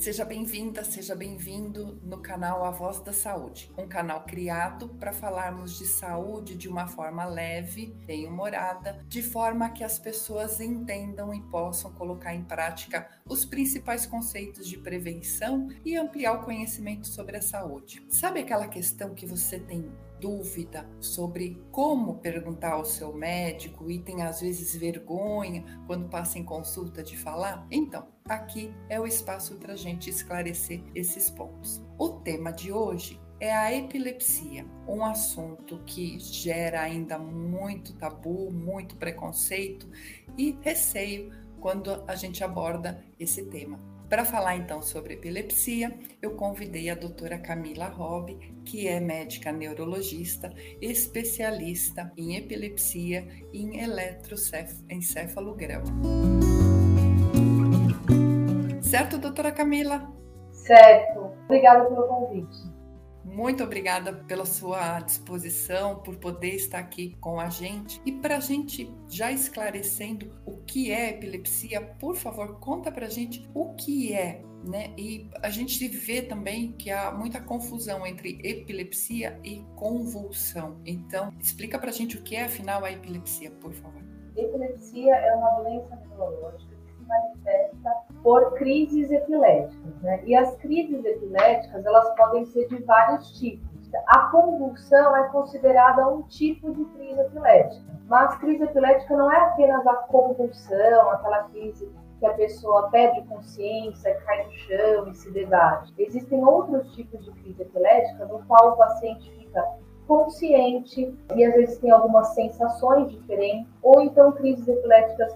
Seja bem-vinda, seja bem-vindo no canal A Voz da Saúde, um canal criado para falarmos de saúde de uma forma leve, bem-humorada, de forma que as pessoas entendam e possam colocar em prática os principais conceitos de prevenção e ampliar o conhecimento sobre a saúde. Sabe aquela questão que você tem dúvida sobre como perguntar ao seu médico e tem às vezes vergonha quando passa em consulta de falar? Então, aqui é o espaço para a gente esclarecer esses pontos. O tema de hoje é a epilepsia, um assunto que gera ainda muito tabu, muito preconceito e receio quando a gente aborda esse tema. Para falar então sobre epilepsia, eu convidei a doutora Camila Robb, que é médica neurologista, especialista em epilepsia e em eletroencefalograma. Certo, doutora Camila? Certo. Obrigada pelo convite. Muito obrigada pela sua disposição, por poder estar aqui com a gente. E para a gente já esclarecendo o que é epilepsia, por favor, conta para a gente o que é, né? E a gente vê também que há muita confusão entre epilepsia e convulsão. Então, explica para a gente o que é, afinal, a epilepsia, por favor. Epilepsia é uma doença neurológica manifesta por crises epiléticas, né? E as crises epiléticas, elas podem ser de vários tipos. A convulsão é considerada um tipo de crise epilética, mas crise epilética não é apenas a convulsão, aquela crise que a pessoa perde consciência, cai no chão e se debate. Existem outros tipos de crise epilética no qual o paciente fica consciente e às vezes tem algumas sensações diferentes, ou então crises epiléticas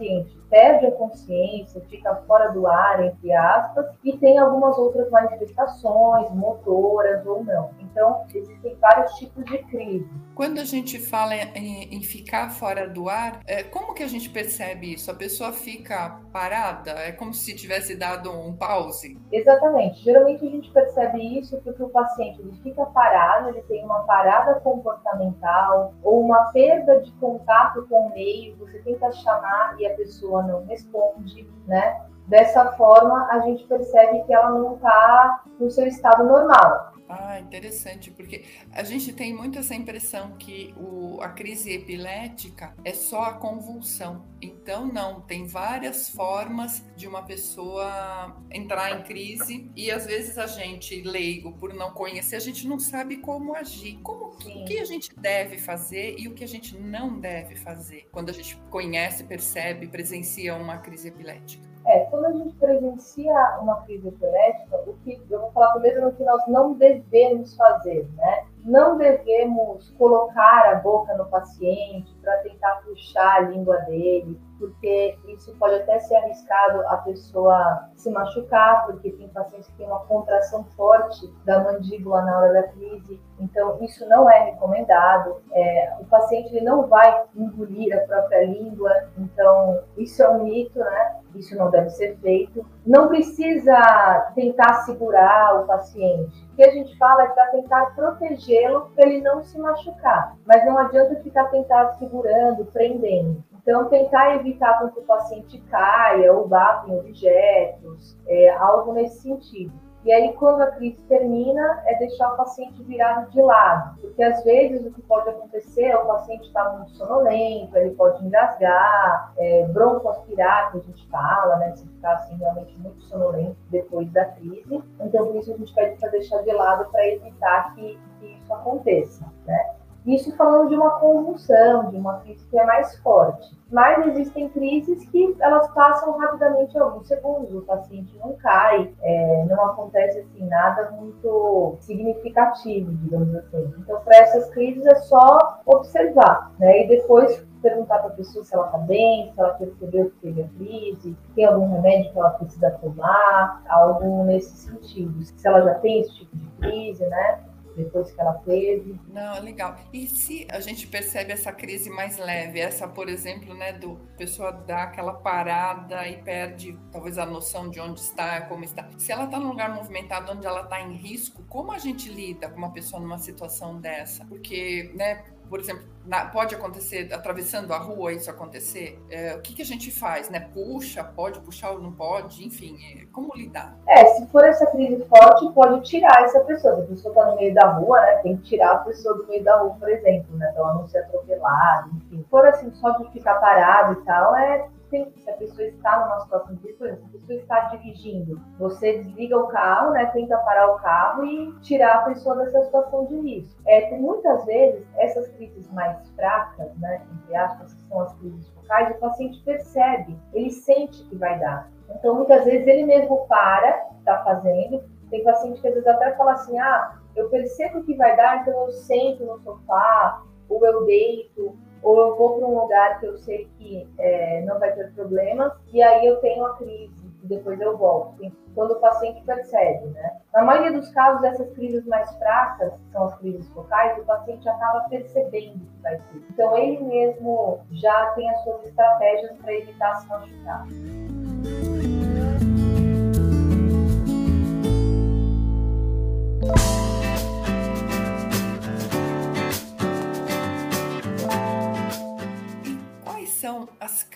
paciente perde a consciência, fica fora do ar, entre aspas, e tem algumas outras manifestações, motoras ou não. Então, existem vários tipos de crise. Quando a gente fala em, em ficar fora do ar, é, como que a gente percebe isso? A pessoa fica parada? É como se tivesse dado um pause? Exatamente. Geralmente a gente percebe isso porque o paciente ele fica parado, ele tem uma parada comportamental ou uma perda de contato com o meio, você tenta chamar e a pessoa não responde, né? Dessa forma, a gente percebe que ela não está no seu estado normal. Ah, interessante, porque a gente tem muito essa impressão que o, a crise epilética é só a convulsão. Então, não, tem várias formas de uma pessoa entrar em crise e às vezes a gente, leigo, por não conhecer, a gente não sabe como agir. Como o que a gente deve fazer e o que a gente não deve fazer quando a gente conhece, percebe, presencia uma crise epilética. É, quando a gente presencia uma crise epilética, o que eu vou falar primeiro no que nós não devemos fazer, né? Não devemos colocar a boca no paciente para tentar puxar a língua dele, porque isso pode até ser arriscado a pessoa se machucar, porque tem pacientes que têm uma contração forte da mandíbula na hora da crise, então isso não é recomendado. É, o paciente ele não vai engolir a própria língua, então isso é um mito, né? Isso não deve ser feito. Não precisa tentar segurar o paciente. O que a gente fala é para tentar protegê-lo para ele não se machucar, mas não adianta ficar tentar segurando, prendendo. Então, tentar evitar que o paciente caia ou bata em objetos, é, algo nesse sentido. E aí, quando a crise termina, é deixar o paciente virado de lado, porque às vezes o que pode acontecer é o paciente estar tá muito sonolento, ele pode engasgar, é, broncoaspirar, que a gente fala, né, se ficar assim realmente muito sonolento depois da crise. Então, por isso a gente pede para deixar de lado para evitar que, que isso aconteça, né? Isso falando de uma convulsão, de uma crise que é mais forte. Mas existem crises que elas passam rapidamente alguns segundos, o paciente não cai, é, não acontece assim nada muito significativo, digamos assim. Então, para essas crises é só observar, né? E depois perguntar para a pessoa se ela está bem, se ela percebeu que teve a crise, tem algum remédio que ela precisa tomar, algo nesse sentido. Se ela já tem esse tipo de crise, né? Depois que ela teve. Não, legal. E se a gente percebe essa crise mais leve, essa, por exemplo, né, do pessoa dar aquela parada e perde talvez a noção de onde está, como está. Se ela está num lugar movimentado onde ela está em risco, como a gente lida com uma pessoa numa situação dessa? Porque, né, por exemplo, na, pode acontecer atravessando a rua isso acontecer? É, o que, que a gente faz, né? Puxa, pode puxar ou não pode? Enfim, é, como lidar? É, se for essa crise forte, pode tirar essa pessoa. Se a pessoa está no meio da rua, né? Tem que tirar a pessoa do meio da rua, por exemplo, né? Ela não ser atropelada, enfim. Se for assim, só de ficar parado e tal, é se a pessoa está numa situação de exemplo, se a pessoa está dirigindo, você desliga o carro, né, tenta parar o carro e tirar a pessoa dessa situação de risco. É, muitas vezes essas crises mais fracas, né, entre aspas, que são as crises focais, o paciente percebe, ele sente que vai dar. Então, muitas vezes ele mesmo para, está fazendo. Tem paciente que às vezes até fala assim, ah, eu percebo que vai dar, então eu sento no sofá, ou eu deito, ou eu vou para um lugar que eu sei que é, não vai ter problemas, e aí eu tenho a crise, e depois eu volto. Quando o paciente percebe, né? Na maioria dos casos, essas crises mais fracas, que são as crises focais, o paciente acaba percebendo que vai ter. Então, ele mesmo já tem as suas estratégias para evitar se machucar.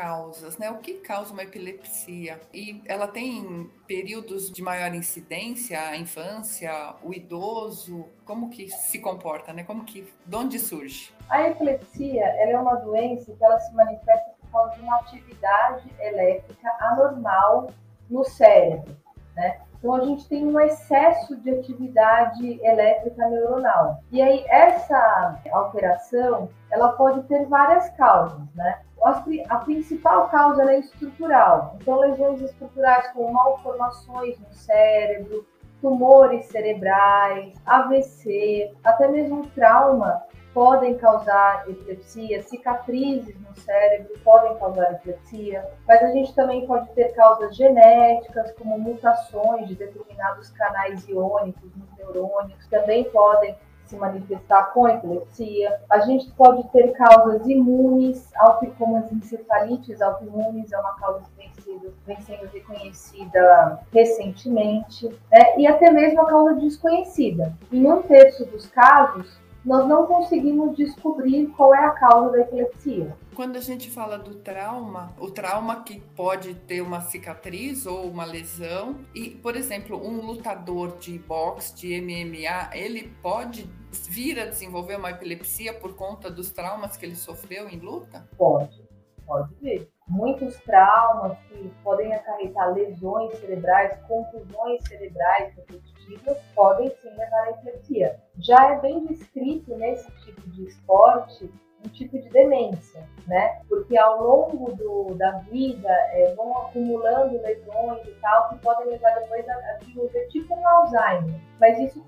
Causas, né? O que causa uma epilepsia? E ela tem períodos de maior incidência, a infância, o idoso, como que se comporta, né? Como que, de onde surge? A epilepsia, ela é uma doença que ela se manifesta por causa de uma atividade elétrica anormal no cérebro, né? Então a gente tem um excesso de atividade elétrica neuronal. E aí essa alteração, ela pode ter várias causas, né? A principal causa é estrutural. Então, lesões estruturais como malformações no cérebro, tumores cerebrais, AVC, até mesmo trauma podem causar epilepsia, cicatrizes no cérebro podem causar epilepsia, mas a gente também pode ter causas genéticas, como mutações de determinados canais iônicos nos neurônios, também podem se manifestar com epilepsia. A gente pode ter causas imunes, como as encefalites autoimunes, é uma causa que vem sendo, vem sendo reconhecida recentemente, né? e até mesmo a causa desconhecida. Em um terço dos casos, nós não conseguimos descobrir qual é a causa da epilepsia. Quando a gente fala do trauma, o trauma que pode ter uma cicatriz ou uma lesão, e, por exemplo, um lutador de boxe, de MMA, ele pode vir a desenvolver uma epilepsia por conta dos traumas que ele sofreu em luta? Pode, pode vir. Muitos traumas que podem acarretar lesões cerebrais, contusões cerebrais repetitivas, podem sim levar à epilepsia. Já é bem descrito nesse tipo de esporte um tipo de demência, né? Porque ao longo do, da vida é, vão acumulando lesões e tal que podem levar depois a, a desenvolver tipo um Alzheimer. Mas isso,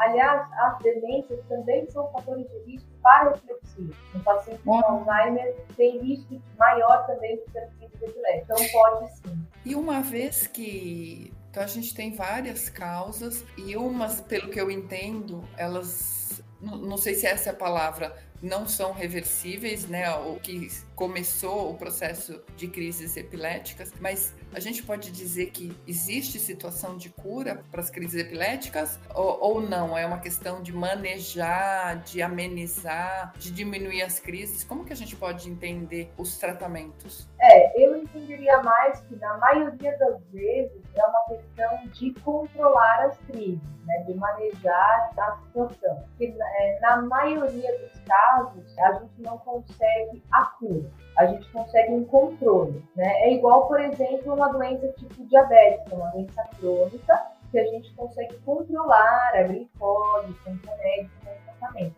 aliás, as demências também são fatores de risco para epilepsia. Um paciente com Alzheimer tem risco maior também de ter crise epilética. Então pode sim. E uma vez que então a gente tem várias causas e umas, pelo que eu entendo, elas não sei se essa é a palavra, não são reversíveis, né? O que começou o processo de crises epiléticas, mas a gente pode dizer que existe situação de cura para as crises epiléticas ou, ou, não? É uma questão de manejar, de amenizar, de diminuir as crises? Como que a gente pode entender os tratamentos? É, eu entenderia mais que na maioria das vezes é uma questão de controlar as crises, né? de manejar a situação. Porque, é, na maioria dos casos, a gente não consegue a cura a gente consegue um controle. Né? É igual, por exemplo, uma doença tipo diabetes, uma doença crônica, que a gente consegue controlar a glicose com remédio, com tratamento.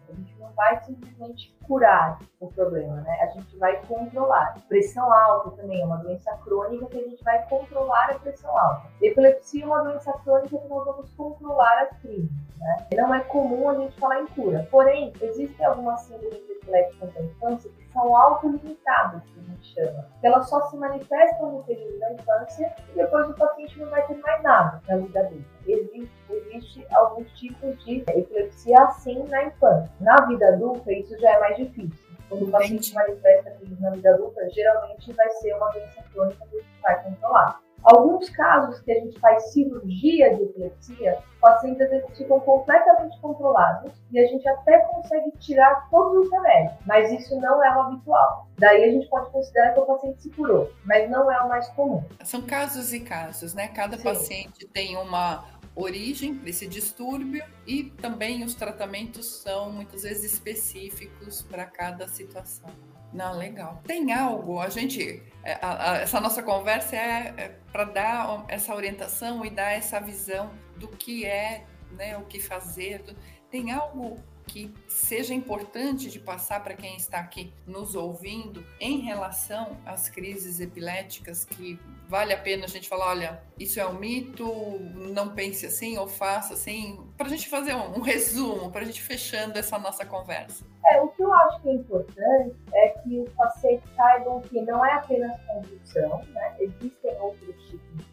Vai simplesmente curar o problema, né? A gente vai controlar. Pressão alta também é uma doença crônica que a gente vai controlar a pressão alta. Epilepsia é uma doença crônica que nós vamos controlar as crises, né? Não é comum a gente falar em cura. Porém, existem algumas síndromes epiléticas da infância que são autolimitadas, que a gente chama. Elas só se manifestam no período da infância e depois o paciente não vai ter mais nada na vida dele. Existe, existe alguns tipos de epilepsia assim na infância. Na vida adulta, isso já é mais difícil. Quando o paciente manifesta crise na vida adulta, geralmente vai ser uma doença crônica que a gente vai controlar. Alguns casos que a gente faz cirurgia de epilepsia, pacientes às vezes ficam completamente controlados e a gente até consegue tirar todos os remédios, mas isso não é o habitual. Daí a gente pode considerar que o paciente se curou, mas não é o mais comum. São casos e casos, né? Cada Sim. paciente tem uma origem desse distúrbio e também os tratamentos são muitas vezes específicos para cada situação. Não, legal. Tem algo, a gente, é, a, a, essa nossa conversa é, é para dar essa orientação e dar essa visão do que é, né, o que fazer. Tem algo que seja importante de passar para quem está aqui nos ouvindo em relação às crises epiléticas que vale a pena a gente falar, olha, isso é um mito, não pense assim ou faça assim, para a gente fazer um, um resumo, para a gente fechando essa nossa conversa. É, o que eu acho que é importante é que os pacientes saibam que não é apenas convulsão, né? existem outros tipos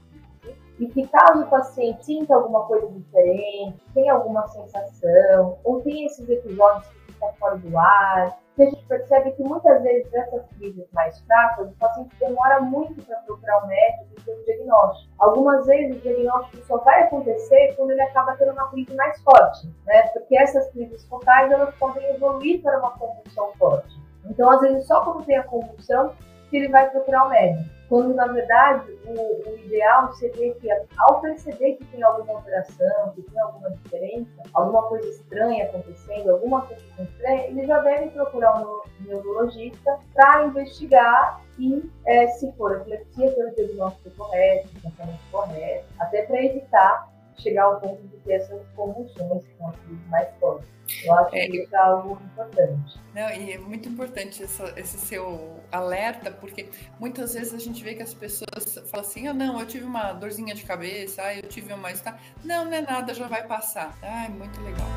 e que caso o paciente sinta alguma coisa diferente, tenha alguma sensação, ou tenha esses episódios que ficam fora do ar, a gente percebe que muitas vezes essas crises mais fracas, o paciente demora muito para procurar o médico e ter o diagnóstico. Algumas vezes o diagnóstico só vai acontecer quando ele acaba tendo uma crise mais forte, né? Porque essas crises focais elas podem evoluir para uma convulsão forte. Então, às vezes, só quando tem a convulsão que ele vai procurar o médico. Quando, na verdade, o, o, ideal seria que, ao perceber que tem alguma alteração, que tem alguma diferença, alguma coisa estranha acontecendo, alguma coisa estranha, ele já deve procurar um neurologista para investigar e, é, se for epilepsia, ter o diagnóstico correto, tratamento correto, até para evitar chegar ao ponto de ter essas convulsões, que são as mais fortes. Eu acho é, que isso é algo importante. Não, e é muito importante essa, esse seu alerta, porque muitas vezes a gente vê que as pessoas falam assim: ah, não, eu tive uma dorzinha de cabeça, ah, eu tive uma. Não, não é nada, já vai passar. Ah, muito legal.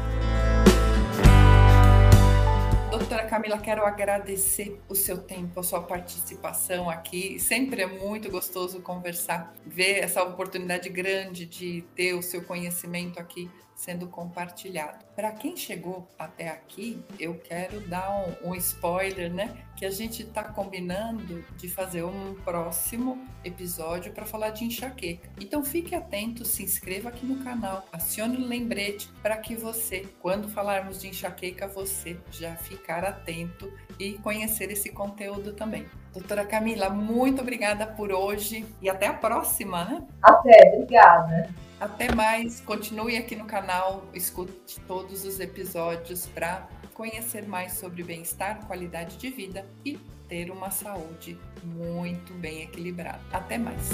Doutora Camila, quero agradecer o seu tempo, a sua participação aqui. Sempre é muito gostoso conversar, ver essa oportunidade grande de ter o seu conhecimento aqui sendo compartilhado. Para quem chegou até aqui, eu quero dar um, um spoiler, né? Que a gente está combinando de fazer um próximo episódio para falar de enxaqueca. Então fique atento, se inscreva aqui no canal, acione o lembrete para que você, quando falarmos de enxaqueca, você já ficar atento e conhecer esse conteúdo também. Doutora Camila, muito obrigada por hoje e até a próxima, né? Até, obrigada. Até mais, continue aqui no canal, escute todos os episódios para conhecer mais sobre bem-estar, qualidade de vida e ter uma saúde muito bem equilibrada. Até mais!